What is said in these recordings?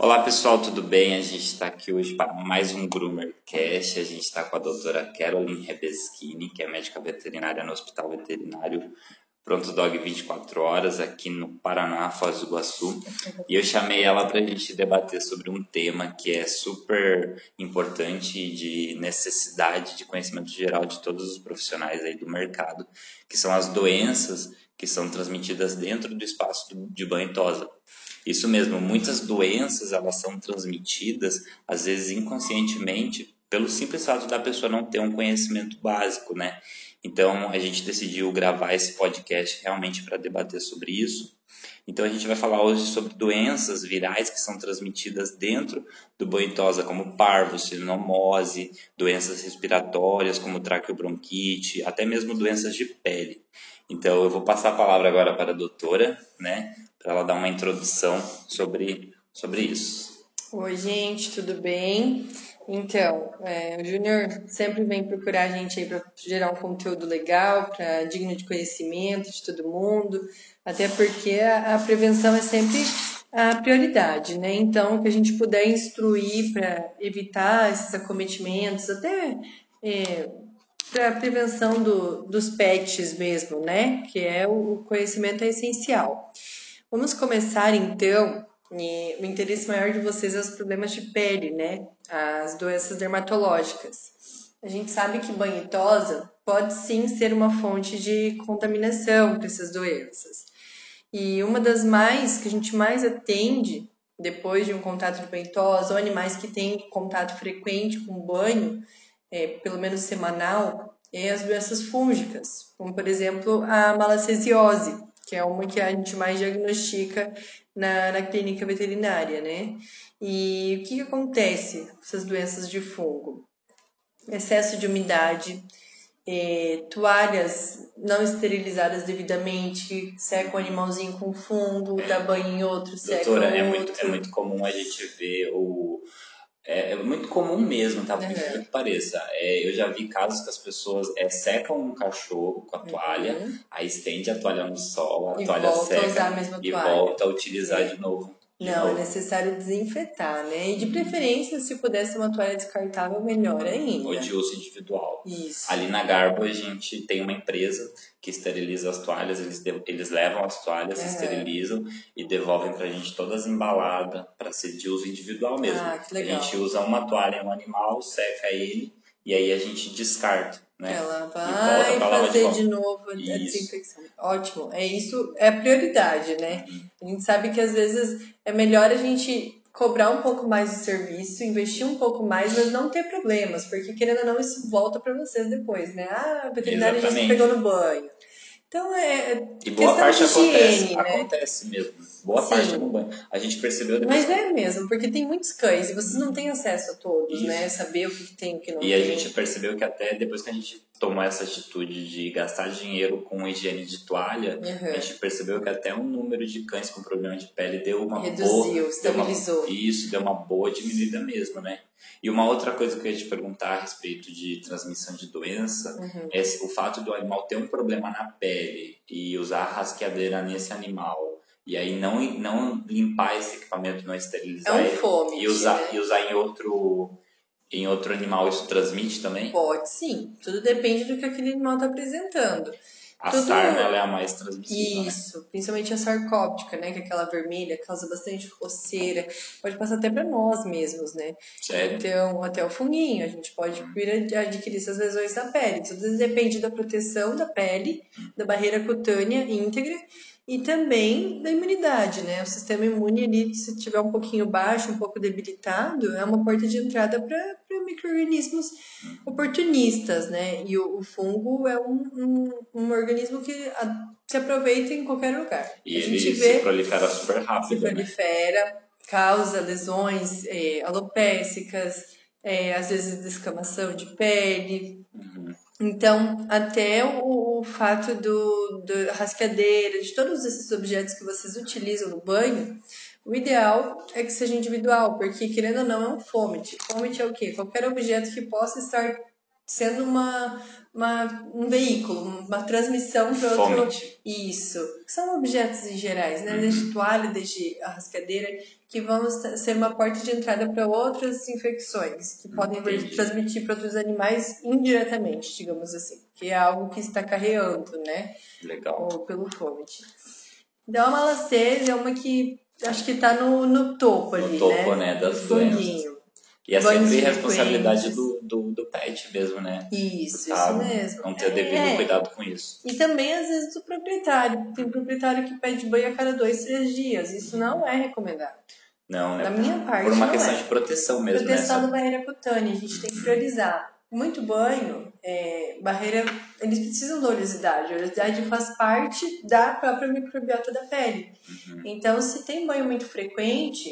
Olá pessoal, tudo bem? A gente está aqui hoje para mais um Groomercast. A gente está com a doutora Caroline Rebeschini, que é médica veterinária no Hospital Veterinário Pronto Dog 24 Horas, aqui no Paraná, Foz do Iguaçu. E eu chamei ela para a gente debater sobre um tema que é super importante de necessidade de conhecimento geral de todos os profissionais aí do mercado, que são as doenças que são transmitidas dentro do espaço de banho e tosa. Isso mesmo, muitas doenças elas são transmitidas, às vezes inconscientemente, pelo simples fato da pessoa não ter um conhecimento básico, né? Então a gente decidiu gravar esse podcast realmente para debater sobre isso. Então a gente vai falar hoje sobre doenças virais que são transmitidas dentro do banho tosa, como parvo, sinomose, doenças respiratórias como traqueobronquite, até mesmo doenças de pele. Então eu vou passar a palavra agora para a doutora, né, para ela dar uma introdução sobre, sobre isso. Oi, gente, tudo bem? Então, é, o Júnior sempre vem procurar a gente aí para gerar um conteúdo legal, para digno de conhecimento de todo mundo, até porque a, a prevenção é sempre a prioridade, né? Então, que a gente puder instruir para evitar esses acometimentos, até é, para a prevenção do, dos pets mesmo, né? Que é o conhecimento é essencial. Vamos começar então. o interesse maior de vocês é os problemas de pele, né? As doenças dermatológicas. A gente sabe que banho e tosa pode sim ser uma fonte de contaminação para essas doenças. E uma das mais que a gente mais atende depois de um contato de banho e tosa, ou animais que têm contato frequente com banho, é, pelo menos semanal, é as doenças fúngicas, como por exemplo a malacesiose, que é uma que a gente mais diagnostica na, na clínica veterinária, né? E o que, que acontece com essas doenças de fungo? Excesso de umidade, é, toalhas não esterilizadas devidamente, seca o animalzinho com fungo, dá banho em outro, seca Doutora, é muito, é muito comum a gente ver o é, é muito comum mesmo, tá? Por uhum. que pareça. É, eu já vi casos que as pessoas é, secam um cachorro com a toalha, uhum. aí estende a toalha no sol, a e toalha seca a e volta a utilizar de novo. Não, é necessário desinfetar, né? E de preferência, se pudesse uma toalha descartável, melhor ainda. Ou de uso individual. Isso. Ali na Garbo a gente tem uma empresa que esteriliza as toalhas, eles, eles levam as toalhas, esterilizam e devolvem pra gente todas embaladas para ser de uso individual mesmo. Ah, que legal. A gente usa uma toalha em um animal, seca ele e aí a gente descarta. Né? Ela vai fazer de, de, novo a desinfecção. Ótimo. É isso, é prioridade, né? Uhum. A gente sabe que às vezes é melhor a gente cobrar um pouco mais de serviço, investir um pouco mais, mas não ter problemas, porque querendo ou não, isso volta para vocês depois, né? Ah, a veterinária já se pegou no banho. Então é. é e boa parte acontece, higiene, né? acontece mesmo. Boa Sim. parte no banho. A gente percebeu depois. Mas é mesmo, porque tem muitos cães e vocês não têm acesso a todos, né? Isso. né? Saber o que tem e o que não e tem. E a gente percebeu que até depois que a gente tomou essa atitude de gastar dinheiro com higiene de toalha, uhum. a gente percebeu que até o número de cães com problema de pele deu uma Reduziu, boa. estabilizou. Deu uma, isso, deu uma boa diminuída mesmo, né? E uma outra coisa que eu ia te perguntar a respeito de transmissão de doença uhum. é o fato do animal ter um problema na pele e usar a rasqueadeira nesse animal. E aí não, não limpar esse equipamento, não esterilizar é um fome, e usar, né? e usar em outro em outro animal isso transmite também? Pode sim. Tudo depende do que aquele animal está apresentando. A Tudo... sarna ela é a mais transmissível. Né? Isso, né? principalmente a sarcóptica, né? Que é aquela vermelha, causa bastante coceira. Pode passar até para nós mesmos, né? Sério? Então, até o funguinho. A gente pode adquirir essas lesões na pele. Tudo depende da proteção da pele, da barreira cutânea íntegra e também da imunidade, né? O sistema imune ali, se tiver um pouquinho baixo, um pouco debilitado, é uma porta de entrada para micro-organismos oportunistas, né? E o, o fungo é um, um, um organismo que a, se aproveita em qualquer lugar. E a ele gente vê, se prolifera super rápido, Se prolifera, né? causa lesões é, alopécicas, é, às vezes descamação de pele. Uhum. Então, até o, o fato do, do de todos esses objetos que vocês utilizam no banho, o ideal é que seja individual, porque querendo ou não é um fomit. Fomit é o quê? Qualquer objeto que possa estar sendo uma, uma um veículo, uma transmissão para outro. Fomit. Isso. São objetos em gerais, né? Desde toalha, desde a rascadeira, que vão ser uma porta de entrada para outras infecções que podem Entendi. transmitir para outros animais indiretamente, digamos assim, que é algo que está carreando, né? Legal. Ou pelo vômito. Então a malacese é uma que acho que está no, no topo No ali, topo, né? né, das No fundinho. E é sempre responsabilidade do, do, do pet mesmo, né? Isso, Tá? isso mesmo. Não ter devido É. cuidado com isso. E também, às vezes, do proprietário. Tem proprietário que pede banho a cada dois, três dias. Isso não é recomendado. Não, né? Da minha parte, Por uma questão é. de proteção mesmo, Proteção né? da barreira cutânea, a gente tem que priorizar. Muito banho, é, barreira, eles precisam da oleosidade. A oleosidade faz parte da própria microbiota da pele. Uhum. Então, se tem banho muito frequente,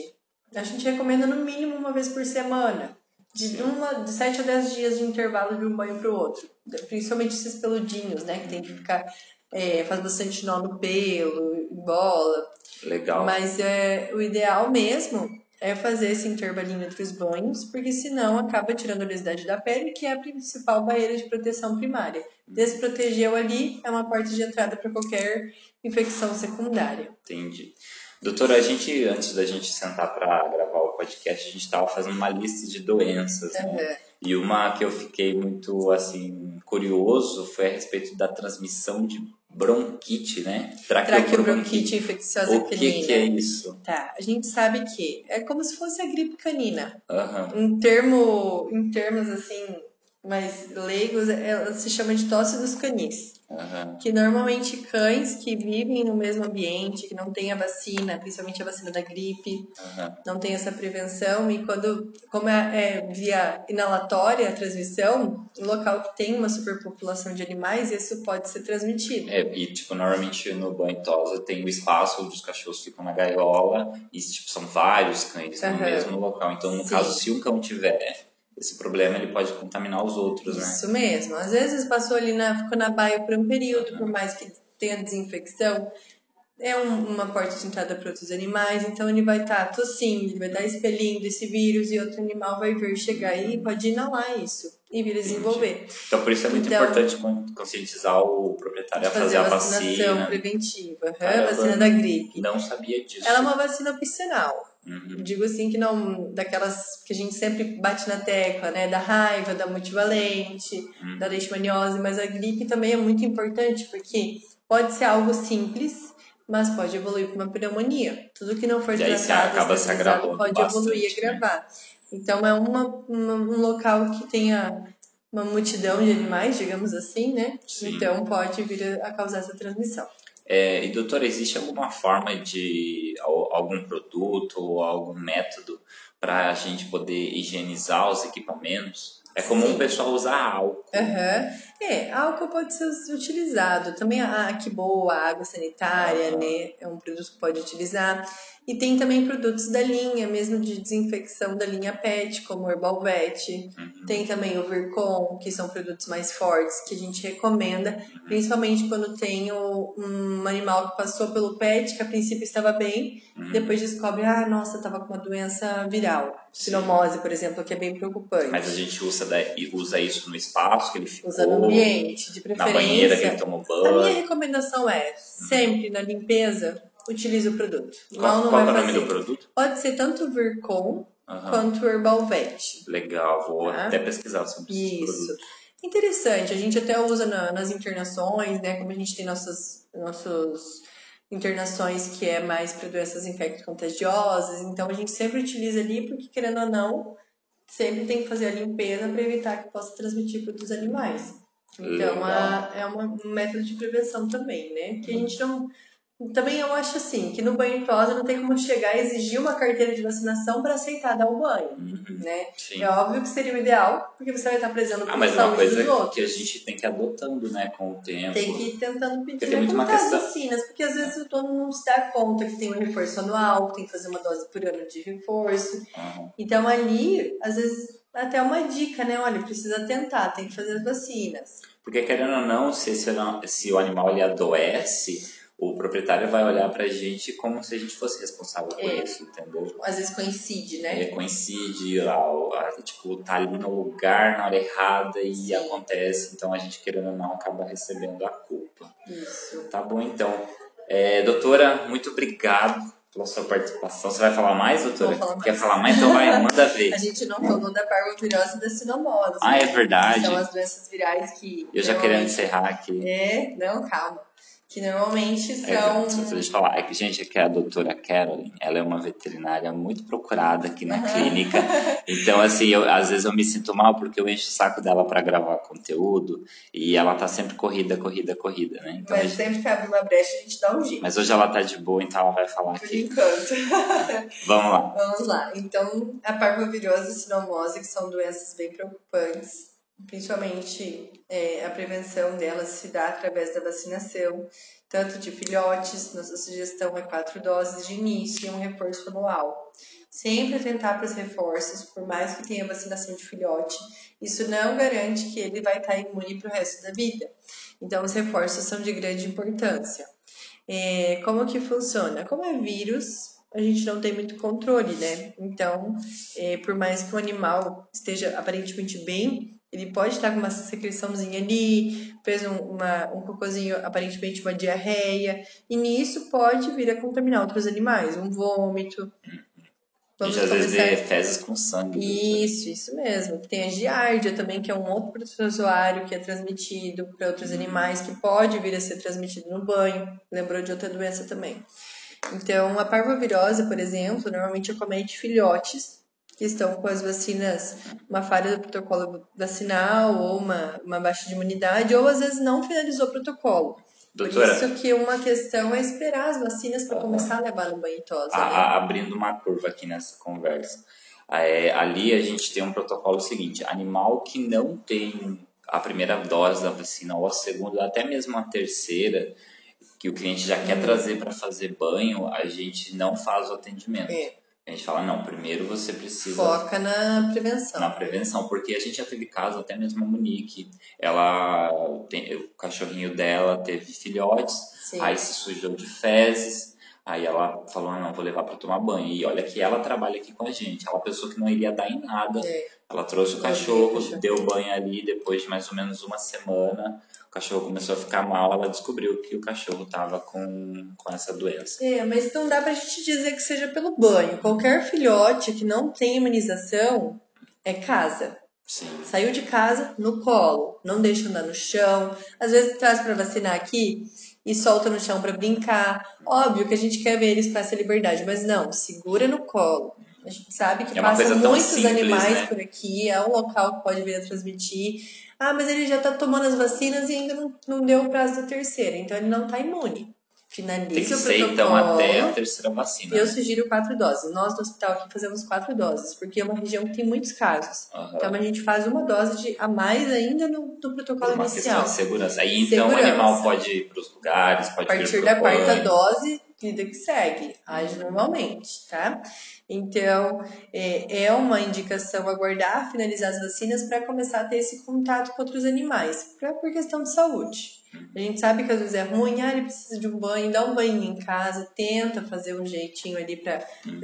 a gente recomenda no mínimo uma vez por semana. De, uma, de 7 a 10 dias de intervalo de um banho para o outro. Principalmente esses peludinhos, né? Que tem que ficar. é, faz bastante nó no pelo, bola. Legal. Mas é, o ideal mesmo é fazer esse intervalinho entre os banhos, porque senão acaba tirando a oleosidade da pele, que é a principal barreira de proteção primária. Desprotegeu ali é uma porta de entrada para qualquer infecção secundária. Entendi. Doutora, a gente, antes da gente sentar para gravar o podcast, a gente estava fazendo uma lista de doenças, né? Uhum. E uma que eu fiquei muito, assim, curioso foi a respeito da transmissão de bronquite, né? Traqueobronquite infecciosa O que, canina. que é isso? Tá, a gente sabe que é como se fosse a gripe canina. Aham. Em, termo, em termos assim, mais leigos, ela se chama de tosse dos canis. Aham. Que normalmente cães que vivem no mesmo ambiente, que não tem a vacina, principalmente a vacina da gripe, Aham. não tem essa prevenção e quando, como é, é via inalatória a transmissão, em local que tem uma superpopulação de animais, isso pode ser transmitido. É, e tipo, normalmente no banho tosa tem o espaço onde os cachorros ficam na gaiola e tipo, são vários cães no Aham. mesmo local. Então, no Sim. caso, se um cão tiver esse problema, ele pode contaminar os outros, né? Isso mesmo. Às vezes passou ali na, ficou na baia por um período, por mais que tenha desinfecção, é um- uma porta de entrada para outros animais, então ele vai estar tossindo, ele vai estar expelindo esse vírus e outro animal vai vir chegar e pode inalar isso e vir a desenvolver. Então, por isso é muito Então- importante con- conscientizar o proprietário a fazer, Fazer a a vacinação vacina. preventiva, Caramba. vacina da gripe. Não sabia disso. Ela é uma vacina opcional. Uhum. Digo assim que não daquelas que a gente sempre bate na tecla, né? Da raiva, da multivalente, Uhum. da leishmaniose, mas a gripe também é muito importante porque pode ser algo simples, mas pode evoluir para uma pneumonia. Tudo que não for E se tratado, acaba se agravando pode bastante, evoluir e né? agravar. Então é uma, uma- um local que tenha uma multidão de animais, digamos assim, né? Sim. Então pode vir a causar essa transmissão. É, e doutora, existe alguma forma de al- algum produto ou algum método para a gente poder higienizar os equipamentos? É comum Sim. o pessoal usar álcool. Aham. É, álcool pode ser utilizado. Também a que boa, a água sanitária, né? É um produto que pode utilizar. E tem também produtos da linha, mesmo de desinfecção da linha PET, como o Herbalvet. Uhum. Tem também o Vircon, que são produtos mais fortes, que a gente recomenda, principalmente quando tem o- um animal que passou pelo PET, que a princípio estava bem, Uhum. depois descobre, ah, nossa, estava com uma doença viral. Sim. Sinomose, por exemplo, que é bem preocupante. Mas a gente usa, da- usa isso no espaço que ele ficou, Usa no ambiente, de na banheira que preferência. ele tomou A minha banho. recomendação é, sempre na limpeza, utilize o produto. Qual, não qual vai é o nome do produto? Pode ser tanto Vircon Aham. quanto o Herbalvet. Legal, vou Tá. até pesquisar sobre Isso. Interessante, a gente até usa na- nas internações, né? Como a gente tem nossas, nossas internações que é mais para doenças infecto-contagiosas, então a gente sempre utiliza ali, porque querendo ou não, sempre tem que fazer a limpeza para evitar que possa transmitir para outros animais. Então a- é uma- um método de prevenção também, né? Que a gente não. Também eu acho assim, que no banho tosa não tem como chegar e exigir uma carteira de vacinação para aceitar dar o banho, Uhum. né? Sim. É óbvio que seria o ideal, porque você vai estar prezando Ah, mas é uma coisa dos que a gente tem que ir adotando, né, com o tempo. Tem que ir tentando pedir tem muito as vacinas, porque às vezes o dono não se dá conta que tem um reforço anual, que tem que fazer uma dose por ano de reforço. Aham. Então ali, às vezes, até uma dica, né? Olha, precisa tentar, tem que fazer as vacinas. Porque querendo ou não, se, esse se o animal ele adoece, o proprietário vai olhar pra gente como se a gente fosse responsável por É. isso, entendeu? Às vezes coincide, né? É, coincide, a- tipo, tá ali no lugar na hora errada e Sim. acontece, então a gente querendo ou não acaba recebendo a culpa. Isso. Tá bom então. É, doutora, muito obrigado pela sua participação. Você vai falar mais, doutora? Vou falar mais. Quer falar mais? Então vai, manda ver. A gente não falou da parvovirose e da sinomose. Ah, é né? verdade. Que são as doenças virais que. Eu já querendo encerrar aqui. É, não, calma. Que normalmente É, são. deixa eu falar, é que, gente, aqui é a doutora Carolyn, ela é uma veterinária muito procurada aqui na Aham. clínica. Então, assim, eu, às vezes eu me sinto mal porque eu encho o saco dela para gravar conteúdo e ela tá sempre corrida, corrida, corrida, né? Então, Mas gente- sempre que abre uma brecha, a gente dá um jeito. mas hoje ela tá de boa, então ela vai falar Por aqui. enquanto. Vamos lá. Vamos lá. Então, a parvovirose e sinomose, que são doenças bem preocupantes, principalmente é, a prevenção delas se dá através da vacinação, tanto de filhotes, nossa sugestão é quatro doses de início e um reforço anual. Sempre atentar para os reforços, por mais que tenha vacinação de filhote, isso não garante que ele vai estar imune para o resto da vida. Então, os reforços são de grande importância. É, como que funciona? Como é vírus, a gente não tem muito controle, né? Então, é, por mais que o animal esteja aparentemente bem, ele pode estar com uma secreçãozinha ali, fez um, uma, um cocôzinho, aparentemente uma diarreia, e nisso pode vir a contaminar outros animais, um vômito. A gente às vezes vê fezes com sangue. Isso, isso mesmo. Tem a giardia também, que é um outro protozoário que é transmitido para outros animais, que pode vir a ser transmitido no banho. Lembrou de outra doença também. Então, a parvovirose, por exemplo, normalmente acomete filhotes que estão com as vacinas, uma falha do protocolo vacinal ou uma, uma baixa de imunidade, ou às vezes não finalizou o protocolo. Doutora, Por isso que uma questão é esperar as vacinas para Ah. começar a levar no banho tosa, a- né? abrindo uma curva aqui nessa conversa. É, ali a gente tem um protocolo seguinte: animal que não tem a primeira dose da vacina ou a segunda, até mesmo a terceira, que o cliente já quer trazer para fazer banho, a gente não faz o atendimento. É. A gente fala, não, primeiro você precisa Foca na prevenção. na prevenção, porque a gente já teve casos, até mesmo a Monique, ela tem, o cachorrinho dela teve filhotes, Sim. aí se sujou de fezes, aí ela falou, ah, não, vou levar para tomar banho. E olha que ela trabalha aqui com a gente, ela pensou que não iria dar em nada. É. Ela trouxe o cachorro, deu banho ali, depois de mais ou menos uma semana, cachorro começou a ficar mal, ela descobriu que o cachorro estava com, com essa doença. É, mas não dá pra gente dizer que seja pelo banho. Qualquer filhote que não tem imunização é casa. Sim. Saiu de casa no colo, não deixa andar no chão. Às vezes traz pra vacinar aqui e solta no chão pra brincar. Óbvio que a gente quer ver eles com essa liberdade, mas não, segura no colo. A gente sabe que É passam muitos simples, animais né? por aqui, é um local que pode vir a transmitir. Ah, mas ele já tá tomando as vacinas e ainda não, não deu o prazo da terceira, então ele não tá imune. Finaliza Tem que o ser protocolo. então até a terceira vacina. Eu né? sugiro quatro doses. Nós no hospital aqui fazemos quatro doses, porque é uma região que tem muitos casos. Então a gente faz uma dose de, a mais ainda no, Por protocolo uma inicial. questão de segurança. Aí então Segurança. o animal pode ir para os lugares, A pode partir vir da quarta dose, vida que segue, age normalmente, tá? Então, é, é uma indicação aguardar finalizar as vacinas para começar a ter esse contato com outros animais, pra, por questão de saúde. A gente sabe que às vezes é ruim, ah, ele precisa de um banho, dá um banho em casa, tenta fazer um jeitinho ali para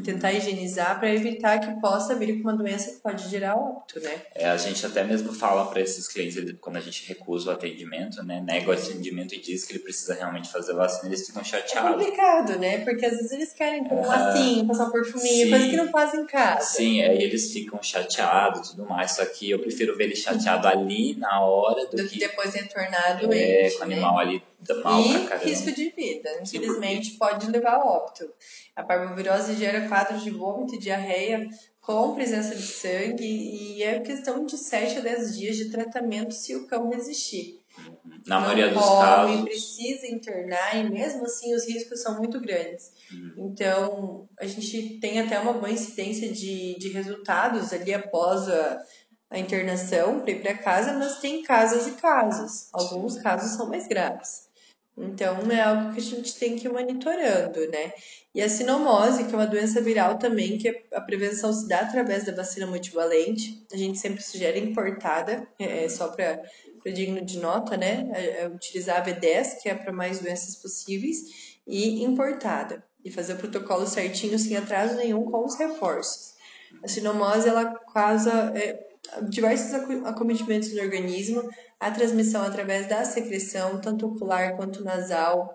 tentar higienizar, para evitar que possa vir com uma doença que pode gerar óbito, né? É, a gente até mesmo fala para esses clientes, quando a gente recusa o atendimento, né, nega o atendimento e diz que ele precisa realmente fazer vacina, eles ficam É chateados. complicado, né? Porque às vezes eles querem um Ah, lacinho, passar um perfuminho, sim. coisa que não fazem em casa. Sim, aí eles ficam chateados e tudo mais, só que eu prefiro ver ele chateado ali na hora do Do que que depois retornar é, doente, com o né? animal ali dá mal pra E caramba. risco de vida. Infelizmente, pode levar a óbito. A parvovirose gera quadros de vômito e diarreia com presença de sangue e é questão de 7 a 10 dias de tratamento se o cão resistir. Na Não maioria dos casos, precisa internar e mesmo assim os riscos são muito grandes. Uhum. Então, a gente tem até uma boa incidência de, de resultados ali após a, a internação para ir para casa, mas tem casos e casos. Alguns casos são mais graves. Então, é algo que a gente tem que ir monitorando, né? E a sinomose, que é uma doença viral também, que a prevenção se dá através da vacina multivalente. A gente sempre sugere importada, é só para digno de nota, né? É, é utilizar a V10, que é para mais doenças possíveis, e importada. E fazer o protocolo certinho, sem atraso nenhum, com os reforços. A sinomose, ela causa é, diversos aco- acometimentos no organismo, a transmissão através da secreção, tanto ocular quanto nasal.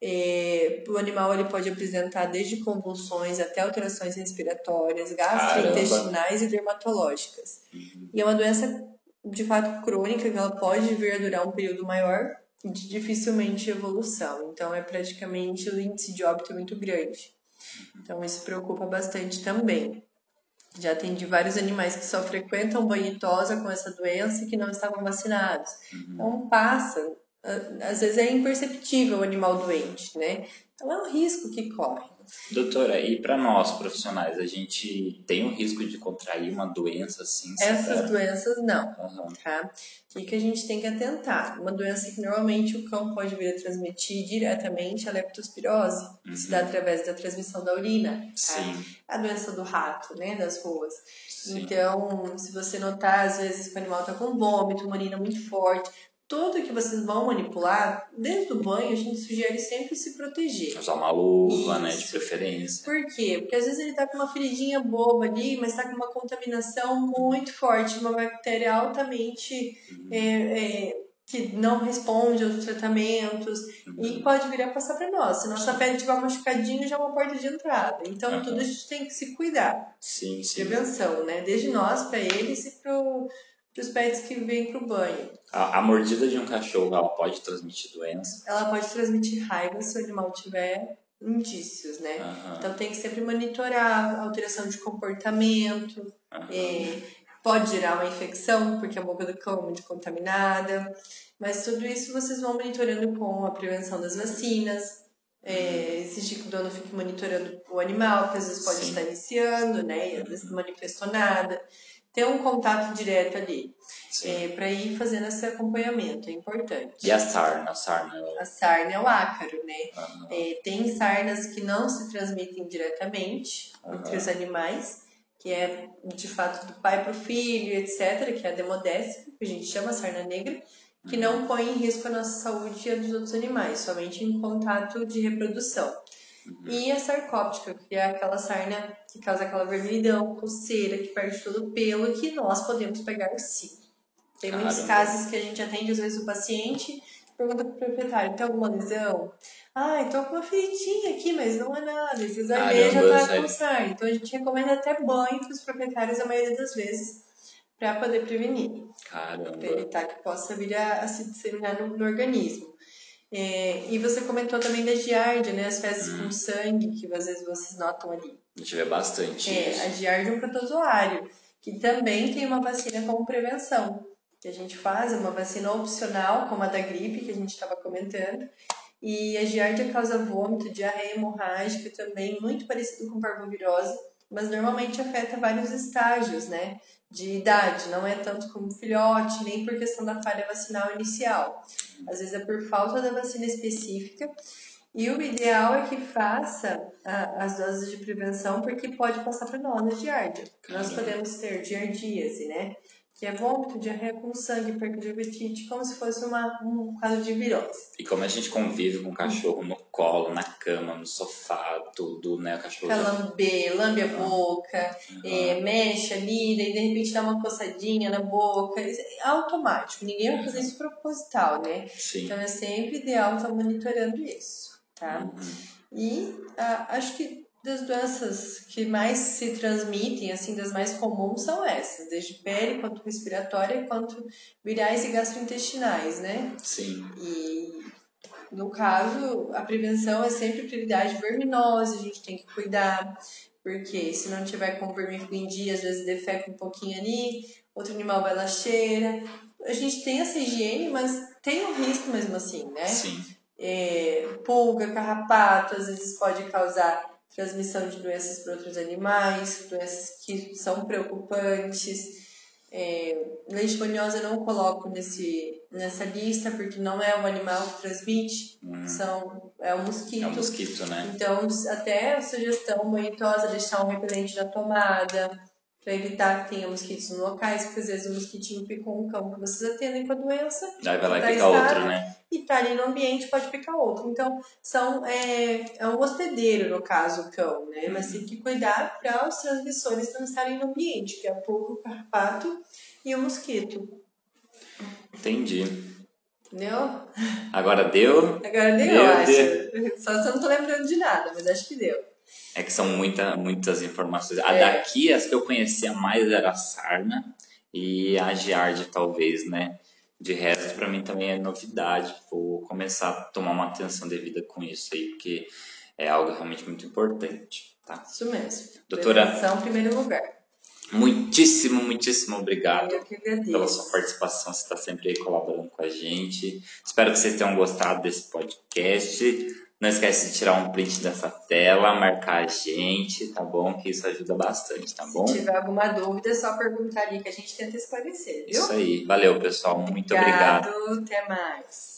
É, o animal ele pode apresentar desde convulsões até alterações respiratórias, gastrointestinais e dermatológicas. Uhum. E é uma doença de fato crônica que ela pode vir a durar um período maior de dificilmente evolução. Então é praticamente o índice de óbito muito grande. Então isso preocupa bastante também. Já atendi vários animais que só frequentam banho e tosa com essa doença e que não estavam vacinados. Uhum. Então passa, às vezes é imperceptível o animal doente, né? Então é um risco que corre. Doutora, e para nós profissionais, a gente tem o risco de contrair uma doença assim? Essas doenças não, uhum. tá? O que, que a gente tem que atentar? Uma doença que normalmente o cão pode vir a transmitir diretamente é a leptospirose, uhum. que se dá através da transmissão da urina. Tá? Sim. A doença do rato, né, das ruas. Sim. Então, se você notar, às vezes, que o animal está com vômito, uma urina muito forte, tudo que vocês vão manipular, desde o banho, a gente sugere sempre se proteger. Usar uma luva, né, de preferência. Por quê? Porque às vezes ele tá com uma feridinha boba ali, mas tá com uma contaminação muito forte, uma bactéria altamente uhum. é, é, que não responde aos tratamentos uhum. e pode vir a passar para nós. Se nossa pele tiver machucadinha, já é uma porta de entrada. Então, uhum. tudo a gente tem que se cuidar. Sim, sim. Prevenção, né? Desde nós para eles e pro para os pets que vêm para o banho. A, a, mordida de um cachorro, ela pode transmitir doença? Ela pode transmitir raiva se o animal tiver indícios, né? Uhum. Então tem que sempre monitorar a alteração de comportamento, uhum. é, pode gerar uma infecção, porque a boca do cão é muito contaminada, mas tudo isso vocês vão monitorando com a prevenção das vacinas, é, que o dono fique monitorando o animal, porque às vezes pode Sim. estar iniciando, né? E às vezes não manifestou nada ter um contato direto ali. É, para ir fazendo esse acompanhamento, é importante. E a sarna? A sarna, é a sarna é o ácaro, né? Uhum. É, tem sarnas que não se transmitem diretamente uhum. entre os animais, que é de fato do pai para o filho, etc., que é a demodécima, que a gente chama sarna negra, que não põe em risco a nossa saúde e a dos outros animais, somente em contato de reprodução. Uhum. E a sarcóptica, que é aquela sarna que causa aquela vermelhidão, coceira, que perde todo o pelo, que nós podemos pegar sim. Tem Caramba. muitos casos que a gente atende, às vezes, o paciente pergunta pro proprietário, tem alguma lesão? Ah, estou com uma feridinha aqui, mas não é nada. Esse olhei já tá com sarna. Então a gente recomenda até banho para os proprietários a maioria das vezes para poder prevenir. Caramba. Para evitar que possa vir a, a se disseminar no, no organismo. É, e você comentou também da giardia, né? As fezes hum. com sangue, que às vezes vocês notam ali. A gente vê bastante é, isso. A giardia é um protozoário, que também tem uma vacina como prevenção. Que a gente faz, é uma vacina opcional, como a da gripe, que a gente estava comentando. E a giardia causa vômito, diarreia hemorrágica também, muito parecido com parvovirose, mas normalmente afeta vários estágios, né? De idade, não é tanto como filhote, nem por questão da falha vacinal inicial. Às vezes é por falta da vacina específica. E o ideal é que faça a, as doses de prevenção, porque pode passar para nós a giardia. Nós podemos ter giardíase, né? Que é vômito, diarreia com sangue, perca de apetite, como se fosse uma, um quadro de virose. E como a gente convive com o cachorro no colo, na cama, no sofá, tudo, né? O cachorro. Pra lamber, lambe a boca, uhum. é, mexe ali, daí de repente dá uma coçadinha na boca. É automático, ninguém vai fazer isso proposital, né? Sim. Então é sempre ideal estar monitorando isso, tá? Uhum. E ah, acho que das doenças que mais se transmitem, assim, das mais comuns são essas, desde pele, quanto respiratória, quanto virais e gastrointestinais, né? Sim. E no caso, a prevenção é sempre prioridade verminose, a gente tem que cuidar, porque se não tiver com vermífugo em dia, às vezes defeca um pouquinho ali, outro animal vai lá cheira. A gente tem essa higiene, mas tem um risco mesmo assim, né? Sim. É, pulga, carrapato, às vezes pode causar transmissão de doenças para outros animais, doenças que são preocupantes. É, leishmaniose eu não coloco nesse, nessa lista porque não é o animal que transmite, hum. são, é o mosquito. É o mosquito, né? Então, até a sugestão banhosa deixar um repelente na tomada, para evitar que tenha mosquitos nos locais, porque às vezes o mosquitinho picou um cão que vocês atendem com a doença. Aí vai lá e pica outro, né? E tá ali no ambiente, pode picar outro. Então, são, é, é um hospedeiro, no caso, o cão, né? Uhum. Mas tem que cuidar para os transmissores não estarem no ambiente, que é o pulgo, o carpato e o mosquito. Entendi. Entendeu? Agora deu? Agora deu, Meu eu acho. Deus. Só se eu não tô lembrando de nada, mas acho que deu. É que são muita, muitas informações. A É. daqui, as que eu conhecia mais era a Sarna e a Giard, talvez, né? De resto, pra mim também é novidade. Vou começar a tomar uma atenção devida com isso aí, porque é algo realmente muito importante, tá? Isso mesmo. Doutora- Prevenção em primeiro lugar. Muitíssimo, muitíssimo obrigado pela sua participação. Você está sempre aí colaborando com a gente. Espero que vocês tenham gostado desse podcast. Não esquece de tirar um print dessa tela, marcar a gente, tá bom? Que isso ajuda bastante, tá bom? Se tiver alguma dúvida, é só perguntar ali que a gente tenta esclarecer, viu? Isso aí. Valeu, pessoal. Muito obrigado. Até mais.